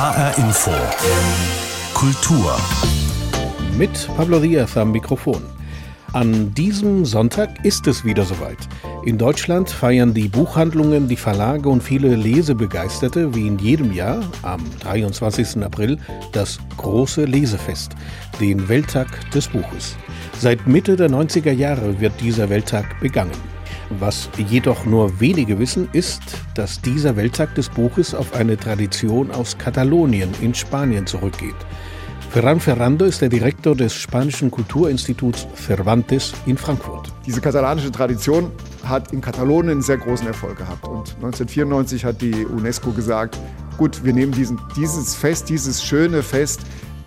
HR Info. Kultur. Mit Pablo Diaz am Mikrofon. An diesem Sonntag ist es wieder soweit. In Deutschland feiern die Buchhandlungen, die Verlage und viele Lesebegeisterte wie in jedem Jahr am 23. April das große Lesefest, den Welttag des Buches. Seit Mitte der 90er Jahre wird dieser Welttag begangen. Was jedoch nur wenige wissen, ist, dass dieser Welttag des Buches auf eine Tradition aus Katalonien in Spanien zurückgeht. Ferran Ferrando ist der Direktor des spanischen Kulturinstituts Cervantes in Frankfurt. Diese katalanische Tradition hat in Katalonien sehr großen Erfolg gehabt. Und 1994 hat die UNESCO gesagt, gut, wir nehmen diesen, dieses Fest, dieses schöne Fest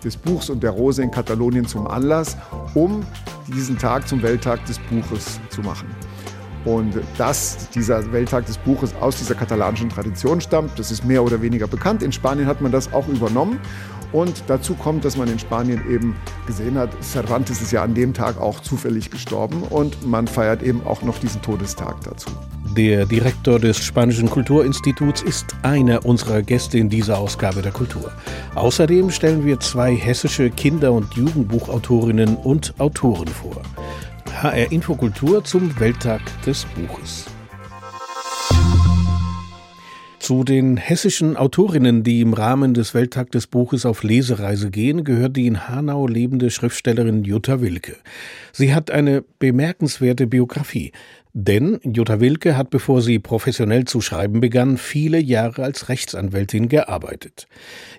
des Buchs und der Rose in Katalonien zum Anlass, um diesen Tag zum Welttag des Buches zu machen. Und dass dieser Welttag des Buches aus dieser katalanischen Tradition stammt, das ist mehr oder weniger bekannt. In Spanien hat man das auch übernommen. Und dazu kommt, dass man in Spanien eben gesehen hat, Cervantes ist ja an dem Tag auch zufällig gestorben und man feiert eben auch noch diesen Todestag dazu. Der Direktor des Spanischen Kulturinstituts ist einer unserer Gäste in dieser Ausgabe der Kultur. Außerdem stellen wir zwei hessische Kinder- und Jugendbuchautorinnen und Autoren vor. HR Infokultur zum Welttag des Buches. Zu den hessischen Autorinnen, die im Rahmen des Welttag des Buches auf Lesereise gehen, gehört die in Hanau lebende Schriftstellerin Jutta Wilke. Sie hat eine bemerkenswerte Biografie. Denn Jutta Wilke hat, bevor sie professionell zu schreiben begann, viele Jahre als Rechtsanwältin gearbeitet.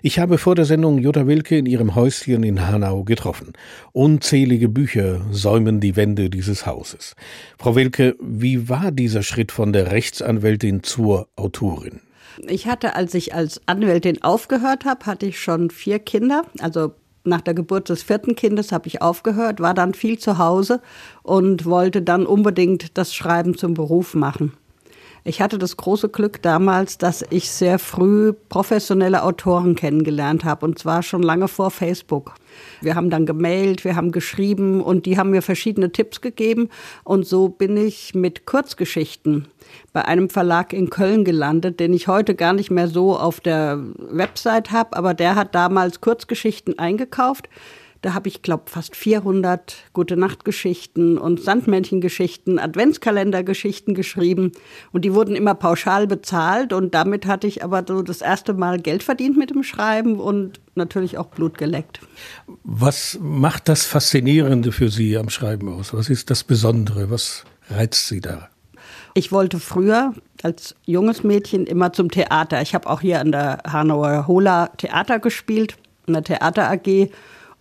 Ich habe vor der Sendung Jutta Wilke in ihrem Häuschen in Hanau getroffen. Unzählige Bücher säumen die Wände dieses Hauses. Frau Wilke, wie war dieser Schritt von der Rechtsanwältin zur Autorin? Ich hatte, als ich als Anwältin aufgehört habe, hatte ich schon vier Kinder, also nach der Geburt des vierten Kindes habe ich aufgehört, war dann viel zu Hause und wollte dann unbedingt das Schreiben zum Beruf machen. Ich hatte das große Glück damals, dass ich sehr früh professionelle Autoren kennengelernt habe und zwar schon lange vor Facebook. Wir haben dann gemailt, wir haben geschrieben und die haben mir verschiedene Tipps gegeben und so bin ich mit Kurzgeschichten bei einem Verlag in Köln gelandet, den ich heute gar nicht mehr so auf der Website habe, aber der hat damals Kurzgeschichten eingekauft. Da habe ich, glaube fast 400 gute Nachtgeschichten und Sandmännchengeschichten, Adventskalendergeschichten geschrieben und die wurden immer pauschal bezahlt und damit hatte ich aber so das erste Mal Geld verdient mit dem Schreiben und natürlich auch Blut geleckt. Was macht das Faszinierende für Sie am Schreiben aus? Was ist das Besondere? Was reizt Sie da? Ich wollte früher als junges Mädchen immer zum Theater. Ich habe auch hier an der Hanauer Hola Theater gespielt, in der Theater AG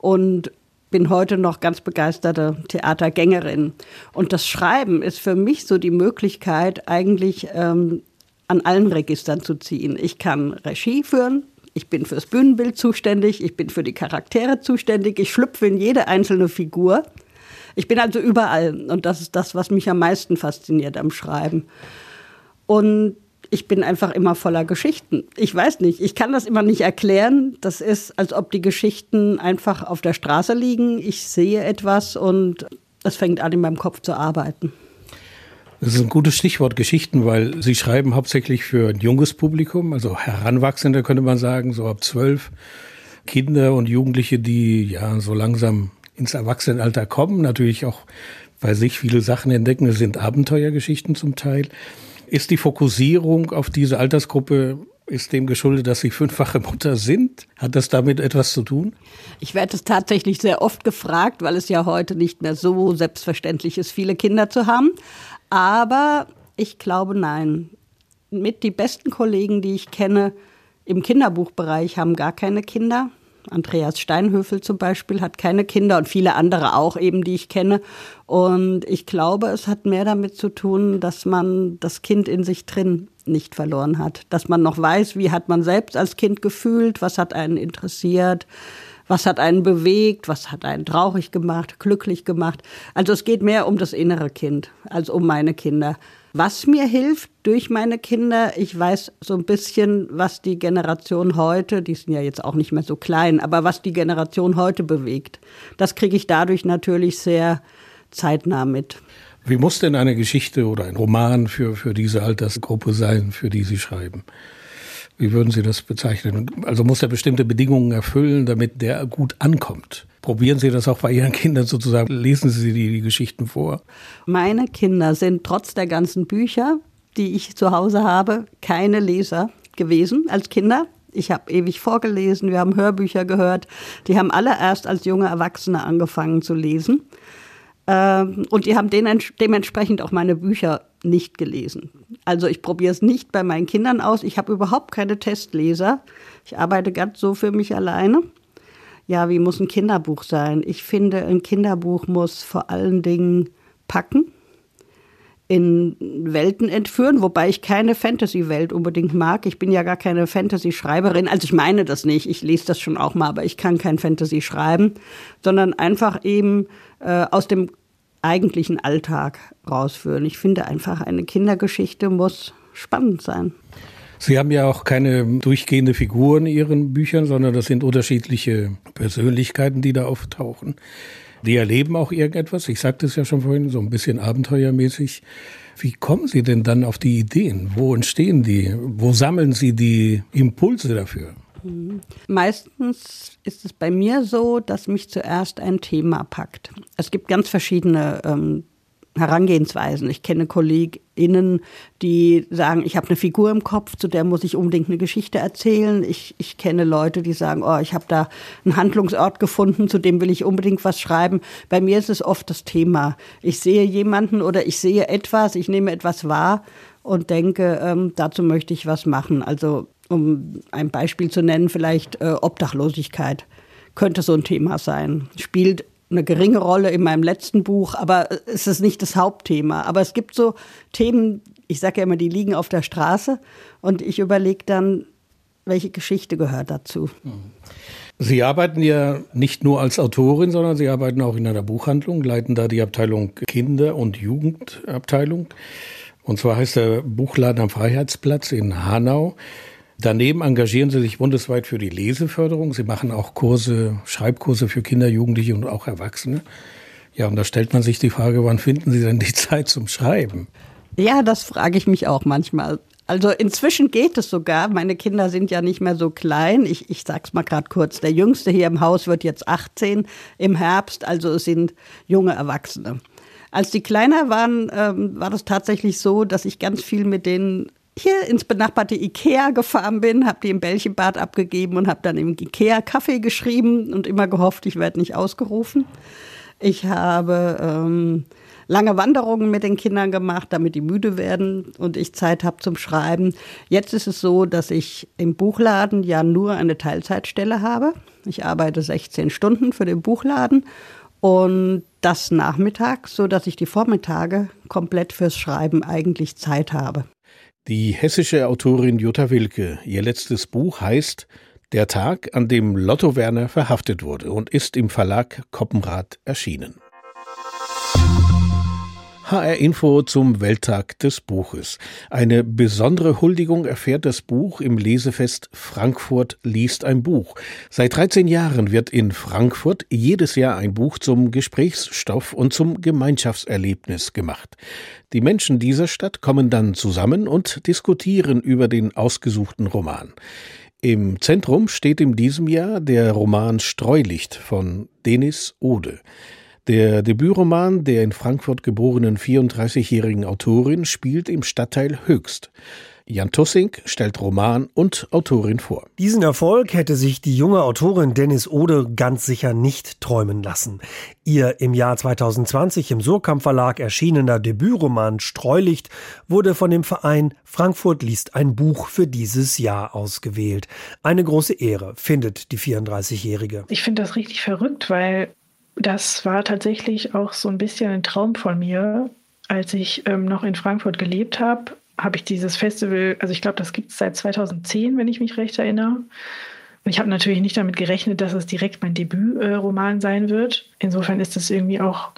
und bin heute noch ganz begeisterte Theatergängerin. Und das Schreiben ist für mich so die Möglichkeit, eigentlich ähm, an allen Registern zu ziehen. Ich kann Regie führen, ich bin fürs Bühnenbild zuständig, ich bin für die Charaktere zuständig, ich schlüpfe in jede einzelne Figur. Ich bin also überall und das ist das, was mich am meisten fasziniert am Schreiben. Und ich bin einfach immer voller Geschichten. Ich weiß nicht, ich kann das immer nicht erklären. Das ist, als ob die Geschichten einfach auf der Straße liegen. Ich sehe etwas und das fängt an, in meinem Kopf zu arbeiten. Das ist ein gutes Stichwort Geschichten, weil Sie schreiben hauptsächlich für ein junges Publikum, also Heranwachsende könnte man sagen, so ab zwölf. Kinder und Jugendliche, die ja so langsam ins Erwachsenenalter kommen, natürlich auch bei sich viele Sachen entdecken. Es sind Abenteuergeschichten zum Teil. Ist die Fokussierung auf diese Altersgruppe ist dem geschuldet, dass Sie fünffache Mutter sind? Hat das damit etwas zu tun? Ich werde es tatsächlich sehr oft gefragt, weil es ja heute nicht mehr so selbstverständlich ist, viele Kinder zu haben. Aber ich glaube nein. Mit die besten Kollegen, die ich kenne im Kinderbuchbereich, haben gar keine Kinder. Andreas Steinhöfel zum Beispiel hat keine Kinder und viele andere auch eben, die ich kenne. Und ich glaube, es hat mehr damit zu tun, dass man das Kind in sich drin nicht verloren hat. Dass man noch weiß, wie hat man selbst als Kind gefühlt, was hat einen interessiert, was hat einen bewegt, was hat einen traurig gemacht, glücklich gemacht. Also es geht mehr um das innere Kind als um meine Kinder. Was mir hilft durch meine Kinder, ich weiß so ein bisschen, was die Generation heute, die sind ja jetzt auch nicht mehr so klein, aber was die Generation heute bewegt. Das kriege ich dadurch natürlich sehr zeitnah mit. Wie muss denn eine Geschichte oder ein Roman für, für diese Altersgruppe sein, für die Sie schreiben? Wie würden Sie das bezeichnen? Also muss er bestimmte Bedingungen erfüllen, damit der gut ankommt. Probieren Sie das auch bei Ihren Kindern sozusagen? Lesen Sie die, die Geschichten vor? Meine Kinder sind trotz der ganzen Bücher, die ich zu Hause habe, keine Leser gewesen als Kinder. Ich habe ewig vorgelesen, wir haben Hörbücher gehört. Die haben alle erst als junge Erwachsene angefangen zu lesen. Ähm, und die haben dementsprechend auch meine Bücher nicht gelesen. Also ich probiere es nicht bei meinen Kindern aus. Ich habe überhaupt keine Testleser. Ich arbeite ganz so für mich alleine. Ja, wie muss ein Kinderbuch sein? Ich finde, ein Kinderbuch muss vor allen Dingen packen in Welten entführen, wobei ich keine Fantasy-Welt unbedingt mag. Ich bin ja gar keine Fantasy-Schreiberin. Also ich meine das nicht. Ich lese das schon auch mal, aber ich kann kein Fantasy schreiben, sondern einfach eben äh, aus dem eigentlichen Alltag rausführen. Ich finde einfach, eine Kindergeschichte muss spannend sein. Sie haben ja auch keine durchgehende Figur in Ihren Büchern, sondern das sind unterschiedliche Persönlichkeiten, die da auftauchen. Die erleben auch irgendetwas. Ich sagte es ja schon vorhin, so ein bisschen abenteuermäßig. Wie kommen Sie denn dann auf die Ideen? Wo entstehen die? Wo sammeln Sie die Impulse dafür? Meistens ist es bei mir so, dass mich zuerst ein Thema packt. Es gibt ganz verschiedene ähm, Herangehensweisen. Ich kenne KollegInnen, die sagen, ich habe eine Figur im Kopf, zu der muss ich unbedingt eine Geschichte erzählen. Ich, ich kenne Leute, die sagen, oh, ich habe da einen Handlungsort gefunden, zu dem will ich unbedingt was schreiben. Bei mir ist es oft das Thema. Ich sehe jemanden oder ich sehe etwas, ich nehme etwas wahr und denke, ähm, dazu möchte ich was machen. Also um ein Beispiel zu nennen, vielleicht äh, Obdachlosigkeit könnte so ein Thema sein. Spielt eine geringe Rolle in meinem letzten Buch, aber es ist nicht das Hauptthema. Aber es gibt so Themen, ich sage ja immer, die liegen auf der Straße und ich überlege dann, welche Geschichte gehört dazu. Sie arbeiten ja nicht nur als Autorin, sondern Sie arbeiten auch in einer Buchhandlung, leiten da die Abteilung Kinder- und Jugendabteilung. Und zwar heißt der Buchladen am Freiheitsplatz in Hanau. Daneben engagieren Sie sich bundesweit für die Leseförderung. Sie machen auch Kurse, Schreibkurse für Kinder, Jugendliche und auch Erwachsene. Ja, und da stellt man sich die Frage, wann finden Sie denn die Zeit zum Schreiben? Ja, das frage ich mich auch manchmal. Also inzwischen geht es sogar. Meine Kinder sind ja nicht mehr so klein. Ich, ich sag's mal gerade kurz. Der Jüngste hier im Haus wird jetzt 18 im Herbst, also es sind junge Erwachsene. Als die kleiner waren, ähm, war das tatsächlich so, dass ich ganz viel mit denen hier ins benachbarte Ikea gefahren bin, habe die im Bällchenbad abgegeben und habe dann im Ikea Kaffee geschrieben und immer gehofft, ich werde nicht ausgerufen. Ich habe ähm, lange Wanderungen mit den Kindern gemacht, damit die müde werden und ich Zeit habe zum Schreiben. Jetzt ist es so, dass ich im Buchladen ja nur eine Teilzeitstelle habe. Ich arbeite 16 Stunden für den Buchladen und das nachmittags, so dass ich die Vormittage komplett fürs Schreiben eigentlich Zeit habe. Die hessische Autorin Jutta Wilke, ihr letztes Buch heißt Der Tag, an dem Lotto Werner verhaftet wurde und ist im Verlag Koppenrad erschienen. HR Info zum Welttag des Buches. Eine besondere Huldigung erfährt das Buch im Lesefest Frankfurt liest ein Buch. Seit 13 Jahren wird in Frankfurt jedes Jahr ein Buch zum Gesprächsstoff und zum Gemeinschaftserlebnis gemacht. Die Menschen dieser Stadt kommen dann zusammen und diskutieren über den ausgesuchten Roman. Im Zentrum steht in diesem Jahr der Roman Streulicht von Denis Ode. Der Debütroman der in Frankfurt geborenen 34-jährigen Autorin spielt im Stadtteil Höchst. Jan Tussing stellt Roman und Autorin vor. Diesen Erfolg hätte sich die junge Autorin Dennis Ode ganz sicher nicht träumen lassen. Ihr im Jahr 2020 im Surkamp Verlag erschienener Debütroman Streulicht wurde von dem Verein Frankfurt liest ein Buch für dieses Jahr ausgewählt. Eine große Ehre, findet die 34-Jährige. Ich finde das richtig verrückt, weil das war tatsächlich auch so ein bisschen ein Traum von mir. Als ich ähm, noch in Frankfurt gelebt habe, habe ich dieses Festival, also ich glaube, das gibt es seit 2010, wenn ich mich recht erinnere. Und ich habe natürlich nicht damit gerechnet, dass es direkt mein Debütroman sein wird. Insofern ist das irgendwie auch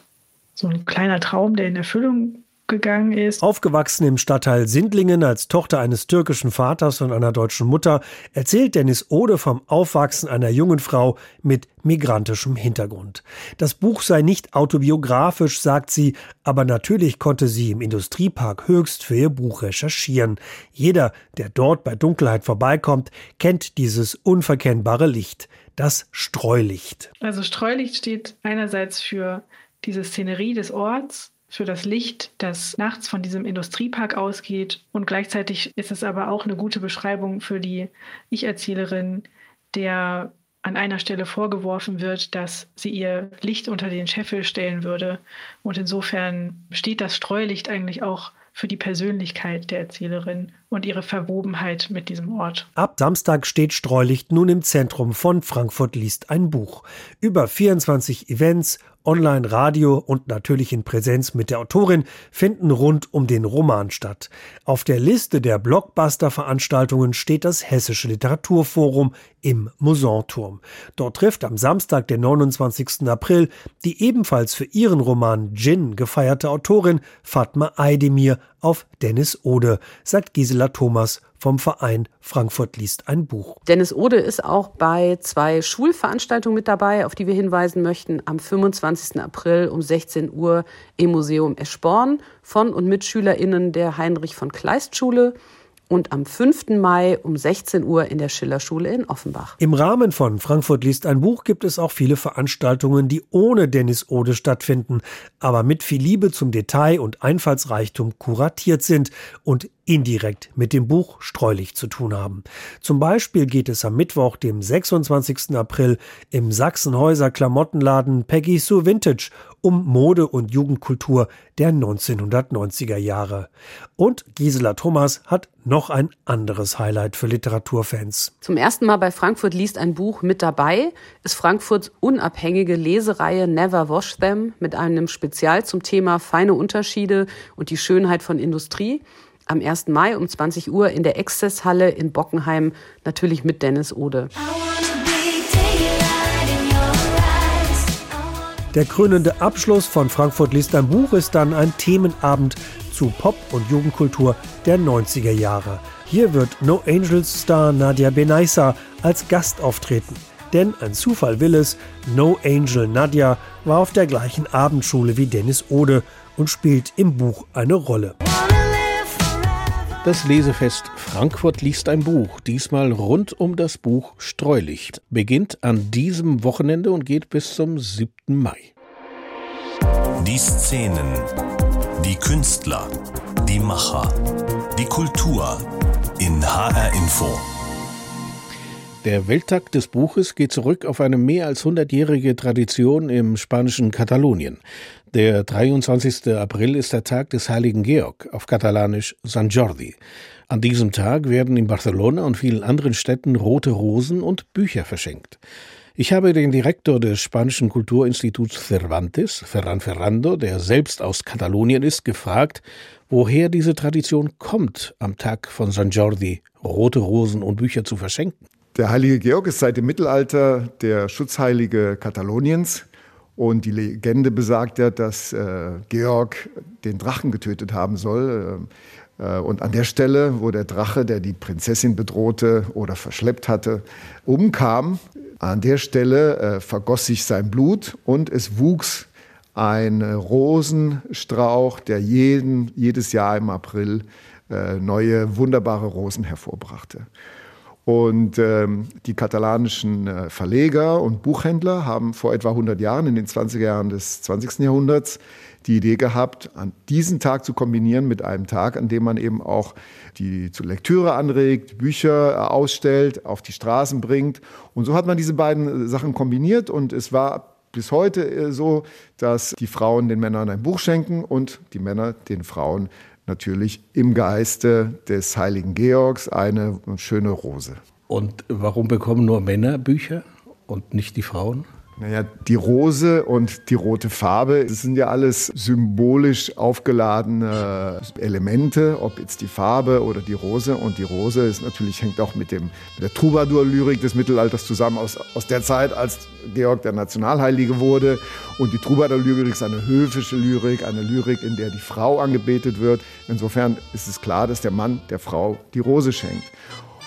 so ein kleiner Traum, der in Erfüllung gegangen ist. Aufgewachsen im Stadtteil Sindlingen als Tochter eines türkischen Vaters und einer deutschen Mutter, erzählt Dennis Ode vom Aufwachsen einer jungen Frau mit migrantischem Hintergrund. Das Buch sei nicht autobiografisch, sagt sie, aber natürlich konnte sie im Industriepark Höchst für ihr Buch recherchieren. Jeder, der dort bei Dunkelheit vorbeikommt, kennt dieses unverkennbare Licht, das Streulicht. Also Streulicht steht einerseits für diese Szenerie des Orts, für das Licht, das nachts von diesem Industriepark ausgeht. Und gleichzeitig ist es aber auch eine gute Beschreibung für die Ich-Erzählerin, der an einer Stelle vorgeworfen wird, dass sie ihr Licht unter den Scheffel stellen würde. Und insofern steht das Streulicht eigentlich auch für die Persönlichkeit der Erzählerin und ihre Verwobenheit mit diesem Ort. Ab Samstag steht Streulicht nun im Zentrum von Frankfurt liest ein Buch. Über 24 Events, Online, Radio und natürlich in Präsenz mit der Autorin finden rund um den Roman statt. Auf der Liste der Blockbuster-Veranstaltungen steht das Hessische Literaturforum im Musanturm. Dort trifft am Samstag, den 29. April, die ebenfalls für ihren Roman Gin gefeierte Autorin Fatma Aydemir auf Dennis Ode, sagt Gisela Thomas vom Verein Frankfurt liest ein Buch. Dennis Ode ist auch bei zwei Schulveranstaltungen mit dabei, auf die wir hinweisen möchten. Am 25. April um 16 Uhr im Museum Eschborn von und mit SchülerInnen der Heinrich von Kleist Schule und am 5. Mai um 16 Uhr in der Schillerschule in Offenbach. Im Rahmen von Frankfurt liest ein Buch gibt es auch viele Veranstaltungen, die ohne Dennis Ode stattfinden, aber mit viel Liebe zum Detail und Einfallsreichtum kuratiert sind und indirekt mit dem Buch Streulich zu tun haben. Zum Beispiel geht es am Mittwoch, dem 26. April, im Sachsenhäuser Klamottenladen Peggy Sue Vintage um Mode und Jugendkultur der 1990er Jahre. Und Gisela Thomas hat noch ein anderes Highlight für Literaturfans. Zum ersten Mal bei Frankfurt liest ein Buch mit dabei, ist Frankfurts unabhängige Lesereihe Never Wash Them mit einem Spezial zum Thema feine Unterschiede und die Schönheit von Industrie am 1. Mai um 20 Uhr in der Exzesshalle in Bockenheim, natürlich mit Dennis Ode. Der krönende Abschluss von Frankfurt liest ein Buch ist dann ein Themenabend zu Pop- und Jugendkultur der 90er Jahre. Hier wird No Angels Star Nadia Benaisa als Gast auftreten. Denn ein Zufall will es, No Angel Nadia war auf der gleichen Abendschule wie Dennis Ode und spielt im Buch eine Rolle. Das Lesefest Frankfurt liest ein Buch, diesmal rund um das Buch Streulicht, beginnt an diesem Wochenende und geht bis zum 7. Mai. Die Szenen, die Künstler, die Macher, die Kultur in HR Info. Der Welttag des Buches geht zurück auf eine mehr als hundertjährige Tradition im spanischen Katalonien. Der 23. April ist der Tag des heiligen Georg, auf Katalanisch San Jordi. An diesem Tag werden in Barcelona und vielen anderen Städten rote Rosen und Bücher verschenkt. Ich habe den Direktor des spanischen Kulturinstituts Cervantes, Ferran Ferrando, der selbst aus Katalonien ist, gefragt, woher diese Tradition kommt, am Tag von San Jordi rote Rosen und Bücher zu verschenken. Der heilige Georg ist seit dem Mittelalter der Schutzheilige Kataloniens. Und die Legende besagt ja, dass äh, Georg den Drachen getötet haben soll. Äh, und an der Stelle, wo der Drache, der die Prinzessin bedrohte oder verschleppt hatte, umkam, an der Stelle äh, vergoss sich sein Blut und es wuchs ein Rosenstrauch, der jeden, jedes Jahr im April äh, neue wunderbare Rosen hervorbrachte. Und ähm, die katalanischen äh, Verleger und Buchhändler haben vor etwa 100 Jahren, in den 20er Jahren des 20. Jahrhunderts, die Idee gehabt, an diesen Tag zu kombinieren mit einem Tag, an dem man eben auch die zur Lektüre anregt, Bücher äh, ausstellt, auf die Straßen bringt. Und so hat man diese beiden äh, Sachen kombiniert und es war bis heute so, dass die Frauen den Männern ein Buch schenken und die Männer den Frauen natürlich im Geiste des heiligen Georgs eine schöne Rose. Und warum bekommen nur Männer Bücher und nicht die Frauen? Naja, die Rose und die rote Farbe, das sind ja alles symbolisch aufgeladene Elemente, ob jetzt die Farbe oder die Rose. Und die Rose ist natürlich, hängt auch mit, dem, mit der Troubadour-Lyrik des Mittelalters zusammen, aus, aus der Zeit, als Georg der Nationalheilige wurde. Und die Troubadour-Lyrik ist eine höfische Lyrik, eine Lyrik, in der die Frau angebetet wird. Insofern ist es klar, dass der Mann der Frau die Rose schenkt.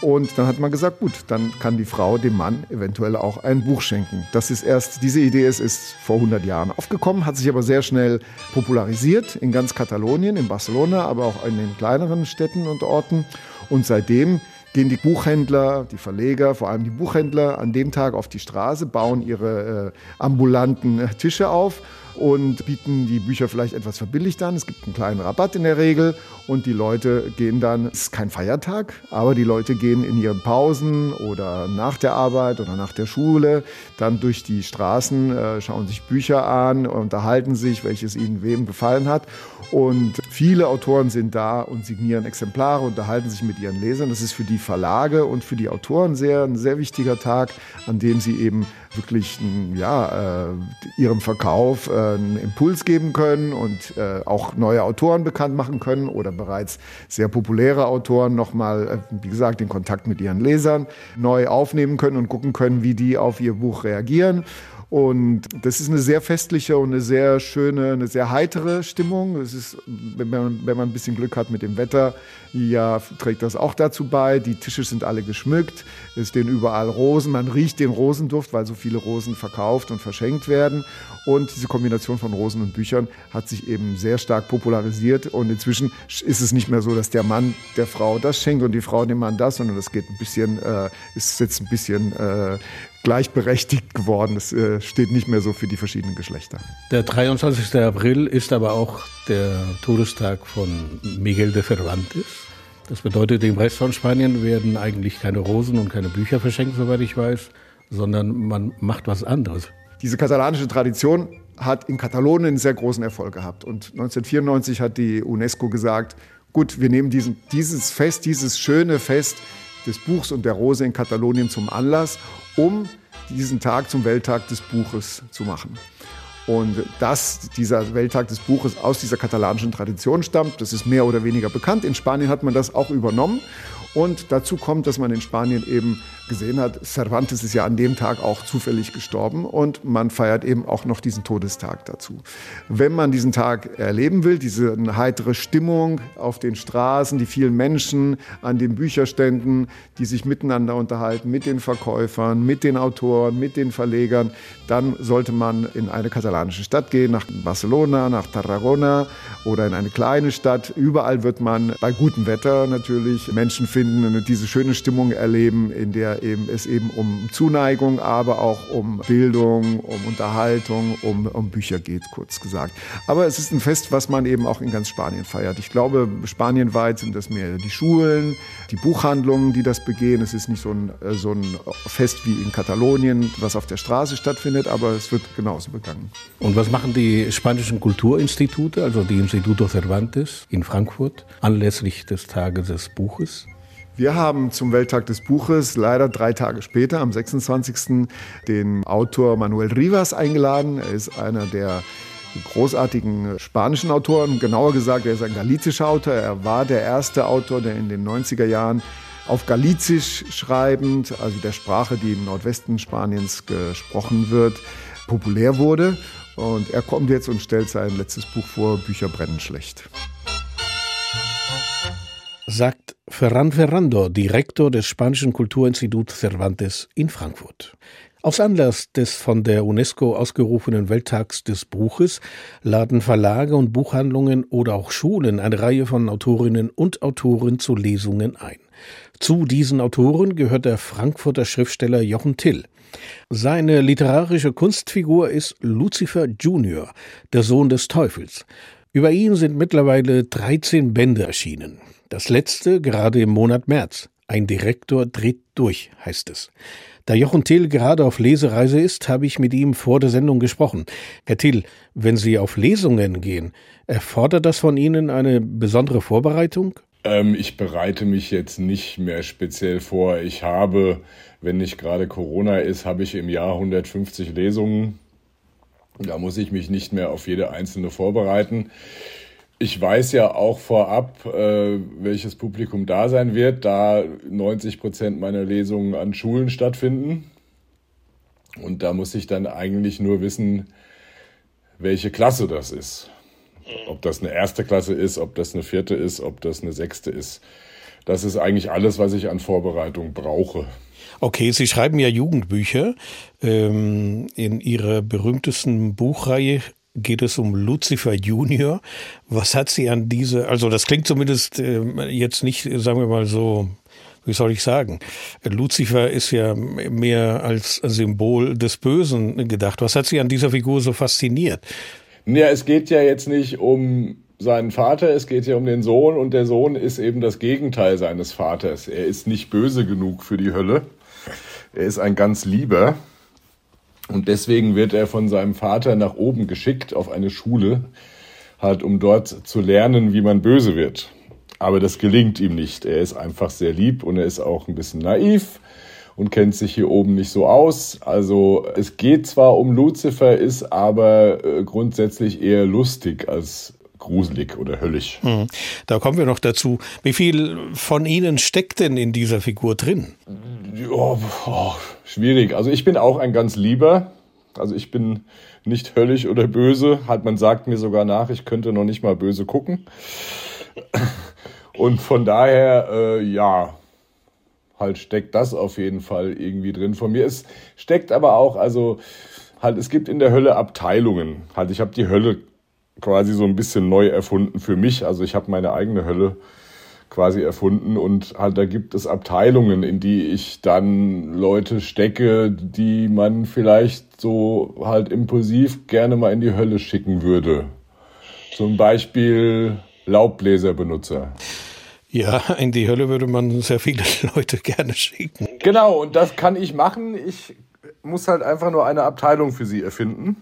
Und dann hat man gesagt, gut, dann kann die Frau dem Mann eventuell auch ein Buch schenken. Das ist erst, diese Idee ist, ist vor 100 Jahren aufgekommen, hat sich aber sehr schnell popularisiert in ganz Katalonien, in Barcelona, aber auch in den kleineren Städten und Orten. Und seitdem gehen die Buchhändler, die Verleger, vor allem die Buchhändler an dem Tag auf die Straße, bauen ihre äh, ambulanten Tische auf und bieten die Bücher vielleicht etwas verbilligt an. Es gibt einen kleinen Rabatt in der Regel und die Leute gehen dann, es ist kein Feiertag, aber die Leute gehen in ihren Pausen oder nach der Arbeit oder nach der Schule dann durch die Straßen, äh, schauen sich Bücher an, unterhalten sich, welches ihnen wem gefallen hat. Und viele Autoren sind da und signieren Exemplare, unterhalten sich mit ihren Lesern. Das ist für die Verlage und für die Autoren sehr, ein sehr wichtiger Tag, an dem sie eben wirklich ja, äh, ihrem Verkauf äh, einen Impuls geben können und äh, auch neue Autoren bekannt machen können oder bereits sehr populäre Autoren nochmal, wie gesagt, den Kontakt mit ihren Lesern neu aufnehmen können und gucken können, wie die auf ihr Buch reagieren. Und das ist eine sehr festliche und eine sehr schöne, eine sehr heitere Stimmung. Es ist, wenn man, wenn man ein bisschen Glück hat mit dem Wetter, ja, trägt das auch dazu bei. Die Tische sind alle geschmückt. Es stehen überall Rosen. Man riecht den Rosenduft, weil so viele Rosen verkauft und verschenkt werden. Und diese Kombination von Rosen und Büchern hat sich eben sehr stark popularisiert. Und inzwischen ist es nicht mehr so, dass der Mann der Frau das schenkt und die Frau dem Mann das, sondern das geht ein bisschen, äh, ist jetzt ein bisschen äh, gleichberechtigt geworden. Es äh, steht nicht mehr so für die verschiedenen Geschlechter. Der 23. April ist aber auch der Todestag von Miguel de Cervantes. Das bedeutet, im Rest von Spanien werden eigentlich keine Rosen und keine Bücher verschenkt, soweit ich weiß, sondern man macht was anderes. Diese katalanische Tradition hat in Katalonien einen sehr großen Erfolg gehabt. Und 1994 hat die UNESCO gesagt, gut, wir nehmen diesen, dieses Fest, dieses schöne Fest des Buchs und der Rose in Katalonien zum Anlass, um diesen Tag zum Welttag des Buches zu machen. Und dass dieser Welttag des Buches aus dieser katalanischen Tradition stammt, das ist mehr oder weniger bekannt. In Spanien hat man das auch übernommen. Und dazu kommt, dass man in Spanien eben gesehen hat, Cervantes ist ja an dem Tag auch zufällig gestorben und man feiert eben auch noch diesen Todestag dazu. Wenn man diesen Tag erleben will, diese heitere Stimmung auf den Straßen, die vielen Menschen an den Bücherständen, die sich miteinander unterhalten, mit den Verkäufern, mit den Autoren, mit den Verlegern, dann sollte man in eine katalanische Stadt gehen, nach Barcelona, nach Tarragona oder in eine kleine Stadt. Überall wird man bei gutem Wetter natürlich Menschen finden, finden und diese schöne Stimmung erleben, in der eben es eben um Zuneigung, aber auch um Bildung, um Unterhaltung, um, um Bücher geht, kurz gesagt. Aber es ist ein Fest, was man eben auch in ganz Spanien feiert. Ich glaube, spanienweit sind das mehr die Schulen, die Buchhandlungen, die das begehen. Es ist nicht so ein, äh, so ein Fest wie in Katalonien, was auf der Straße stattfindet, aber es wird genauso begangen. Und was machen die spanischen Kulturinstitute, also die Instituto Cervantes in Frankfurt, anlässlich des Tages des Buches? Wir haben zum Welttag des Buches leider drei Tage später, am 26. den Autor Manuel Rivas eingeladen. Er ist einer der großartigen spanischen Autoren. Genauer gesagt, er ist ein galizischer Autor. Er war der erste Autor, der in den 90er Jahren auf Galizisch schreibend, also der Sprache, die im Nordwesten Spaniens gesprochen wird, populär wurde. Und er kommt jetzt und stellt sein letztes Buch vor, Bücher brennen schlecht sagt Ferran Ferrando, Direktor des Spanischen Kulturinstituts Cervantes in Frankfurt. Aus Anlass des von der UNESCO ausgerufenen Welttags des Buches laden Verlage und Buchhandlungen oder auch Schulen eine Reihe von Autorinnen und Autoren zu Lesungen ein. Zu diesen Autoren gehört der Frankfurter Schriftsteller Jochen Till. Seine literarische Kunstfigur ist Lucifer Junior, der Sohn des Teufels. Über ihn sind mittlerweile 13 Bände erschienen. Das letzte gerade im Monat März. Ein Direktor dreht durch, heißt es. Da Jochen Till gerade auf Lesereise ist, habe ich mit ihm vor der Sendung gesprochen. Herr Till, wenn Sie auf Lesungen gehen, erfordert das von Ihnen eine besondere Vorbereitung? Ähm, ich bereite mich jetzt nicht mehr speziell vor. Ich habe, wenn nicht gerade Corona ist, habe ich im Jahr 150 Lesungen. Da muss ich mich nicht mehr auf jede einzelne vorbereiten. Ich weiß ja auch vorab, äh, welches Publikum da sein wird, da 90 Prozent meiner Lesungen an Schulen stattfinden. Und da muss ich dann eigentlich nur wissen, welche Klasse das ist. Ob das eine erste Klasse ist, ob das eine vierte ist, ob das eine sechste ist. Das ist eigentlich alles, was ich an Vorbereitung brauche. Okay, Sie schreiben ja Jugendbücher. Ähm, in Ihrer berühmtesten Buchreihe geht es um Lucifer Junior. Was hat Sie an diese, also das klingt zumindest äh, jetzt nicht, sagen wir mal so, wie soll ich sagen? Lucifer ist ja mehr als Symbol des Bösen gedacht. Was hat Sie an dieser Figur so fasziniert? Ja, es geht ja jetzt nicht um seinen Vater, es geht ja um den Sohn und der Sohn ist eben das Gegenteil seines Vaters. Er ist nicht böse genug für die Hölle. Er ist ein ganz lieber. Und deswegen wird er von seinem Vater nach oben geschickt auf eine Schule, halt um dort zu lernen, wie man böse wird. Aber das gelingt ihm nicht. Er ist einfach sehr lieb und er ist auch ein bisschen naiv und kennt sich hier oben nicht so aus. Also es geht zwar um Lucifer, ist aber äh, grundsätzlich eher lustig als gruselig oder höllisch. Hm. Da kommen wir noch dazu. Wie viel von Ihnen steckt denn in dieser Figur drin? Oh, oh, schwierig. Also ich bin auch ein ganz lieber. Also ich bin nicht höllisch oder böse. Halt, man sagt mir sogar nach, ich könnte noch nicht mal böse gucken. Und von daher, äh, ja, halt steckt das auf jeden Fall irgendwie drin. Von mir Es steckt aber auch, also halt, es gibt in der Hölle Abteilungen. Halt, ich habe die Hölle quasi so ein bisschen neu erfunden für mich. Also ich habe meine eigene Hölle quasi erfunden und halt da gibt es Abteilungen, in die ich dann Leute stecke, die man vielleicht so halt impulsiv gerne mal in die Hölle schicken würde. Zum Beispiel Laubbläserbenutzer. Ja, in die Hölle würde man sehr viele Leute gerne schicken. Genau, und das kann ich machen. Ich muss halt einfach nur eine Abteilung für sie erfinden.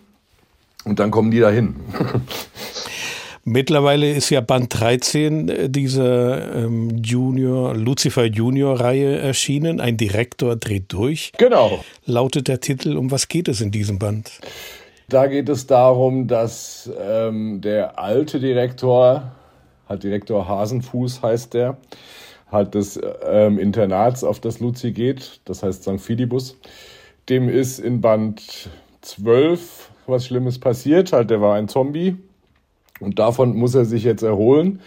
Und dann kommen die dahin. Mittlerweile ist ja Band 13 äh, dieser ähm, Junior, Lucifer Junior Reihe erschienen. Ein Direktor dreht durch. Genau. Lautet der Titel. Um was geht es in diesem Band? Da geht es darum, dass ähm, der alte Direktor, hat Direktor Hasenfuß heißt der, hat des ähm, Internats, auf das Luzi geht, das heißt St. Philibus, dem ist in Band 12 was Schlimmes passiert. Halt, der war ein Zombie und davon muss er sich jetzt erholen.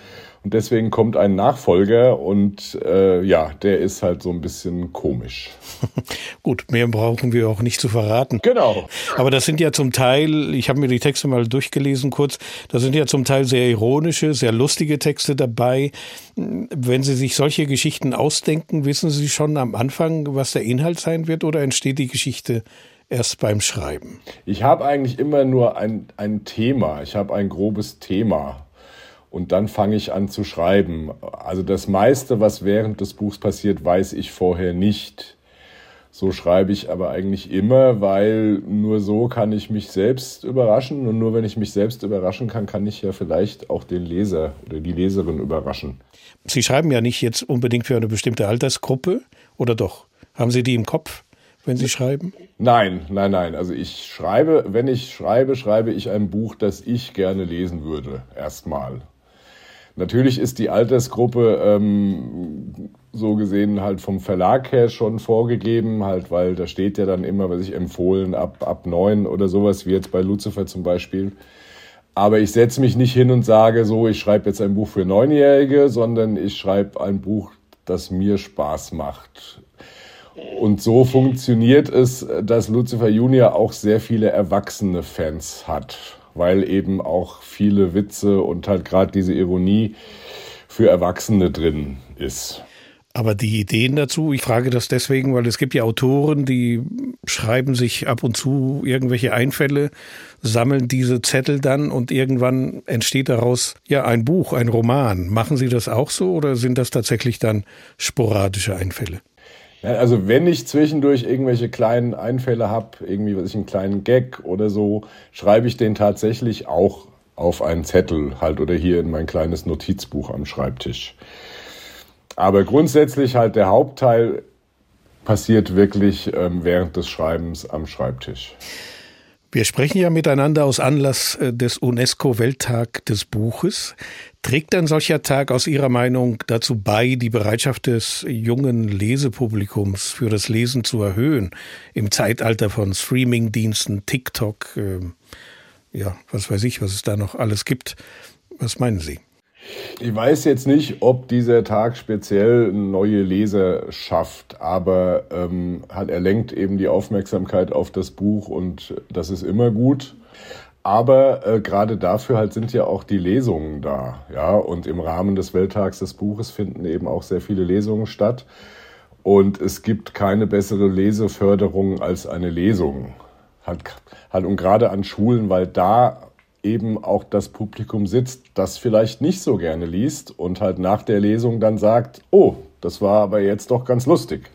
Und deswegen kommt ein Nachfolger und äh, ja, der ist halt so ein bisschen komisch. Gut, mehr brauchen wir auch nicht zu verraten. Genau. Aber das sind ja zum Teil, ich habe mir die Texte mal durchgelesen kurz, da sind ja zum Teil sehr ironische, sehr lustige Texte dabei. Wenn Sie sich solche Geschichten ausdenken, wissen Sie schon am Anfang, was der Inhalt sein wird oder entsteht die Geschichte erst beim Schreiben? Ich habe eigentlich immer nur ein, ein Thema. Ich habe ein grobes Thema. Und dann fange ich an zu schreiben. Also das meiste, was während des Buchs passiert, weiß ich vorher nicht. So schreibe ich aber eigentlich immer, weil nur so kann ich mich selbst überraschen. Und nur wenn ich mich selbst überraschen kann, kann ich ja vielleicht auch den Leser oder die Leserin überraschen. Sie schreiben ja nicht jetzt unbedingt für eine bestimmte Altersgruppe, oder doch? Haben Sie die im Kopf? Wenn Sie schreiben? Nein, nein, nein. Also ich schreibe, wenn ich schreibe, schreibe ich ein Buch, das ich gerne lesen würde, erstmal. Natürlich ist die Altersgruppe ähm, so gesehen halt vom Verlag her schon vorgegeben, halt, weil da steht ja dann immer, was ich empfohlen, ab, ab neun oder sowas, wie jetzt bei Lucifer zum Beispiel. Aber ich setze mich nicht hin und sage so, ich schreibe jetzt ein Buch für Neunjährige, sondern ich schreibe ein Buch, das mir Spaß macht. Und so funktioniert es, dass Lucifer Junior auch sehr viele erwachsene Fans hat, weil eben auch viele Witze und halt gerade diese Ironie für Erwachsene drin ist. Aber die Ideen dazu, ich frage das deswegen, weil es gibt ja Autoren, die schreiben sich ab und zu irgendwelche Einfälle, sammeln diese Zettel dann und irgendwann entsteht daraus ja ein Buch, ein Roman. Machen Sie das auch so oder sind das tatsächlich dann sporadische Einfälle? Also wenn ich zwischendurch irgendwelche kleinen Einfälle habe, irgendwie was ich einen kleinen Gag oder so, schreibe ich den tatsächlich auch auf einen Zettel halt oder hier in mein kleines Notizbuch am Schreibtisch. Aber grundsätzlich halt der Hauptteil passiert wirklich ähm, während des Schreibens am Schreibtisch. Wir sprechen ja miteinander aus Anlass äh, des UNESCO-Welttag des Buches. Trägt ein solcher Tag aus Ihrer Meinung dazu bei, die Bereitschaft des jungen Lesepublikums für das Lesen zu erhöhen im Zeitalter von Streamingdiensten, TikTok, äh, ja, was weiß ich, was es da noch alles gibt? Was meinen Sie? Ich weiß jetzt nicht, ob dieser Tag speziell neue Leser schafft, aber ähm, hat, er lenkt eben die Aufmerksamkeit auf das Buch und das ist immer gut. Aber äh, gerade dafür halt sind ja auch die Lesungen da, ja. Und im Rahmen des Welttags des Buches finden eben auch sehr viele Lesungen statt. Und es gibt keine bessere Leseförderung als eine Lesung. Hat, hat und gerade an Schulen, weil da eben auch das Publikum sitzt, das vielleicht nicht so gerne liest und halt nach der Lesung dann sagt, oh, das war aber jetzt doch ganz lustig.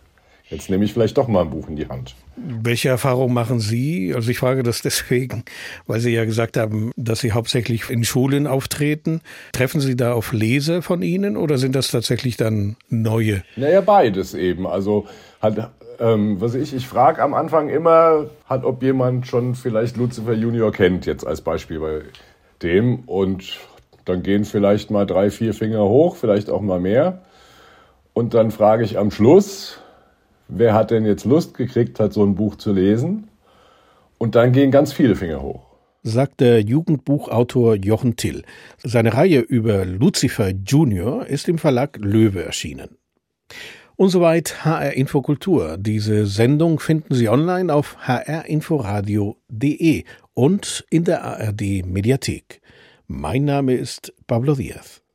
Jetzt nehme ich vielleicht doch mal ein Buch in die Hand. Welche Erfahrungen machen Sie? Also ich frage das deswegen, weil Sie ja gesagt haben, dass Sie hauptsächlich in Schulen auftreten. Treffen Sie da auf Leser von Ihnen oder sind das tatsächlich dann neue? Naja, beides eben. Also halt ähm, was ich, ich frage am Anfang immer, hat, ob jemand schon vielleicht Lucifer Junior kennt, jetzt als Beispiel bei dem. Und dann gehen vielleicht mal drei, vier Finger hoch, vielleicht auch mal mehr. Und dann frage ich am Schluss, wer hat denn jetzt Lust gekriegt hat, so ein Buch zu lesen? Und dann gehen ganz viele Finger hoch. Sagt der Jugendbuchautor Jochen Till. Seine Reihe über Lucifer Junior ist im Verlag Löwe erschienen. Und soweit HR Infokultur. Diese Sendung finden Sie online auf hrinforadio.de und in der ARD Mediathek. Mein Name ist Pablo Diaz.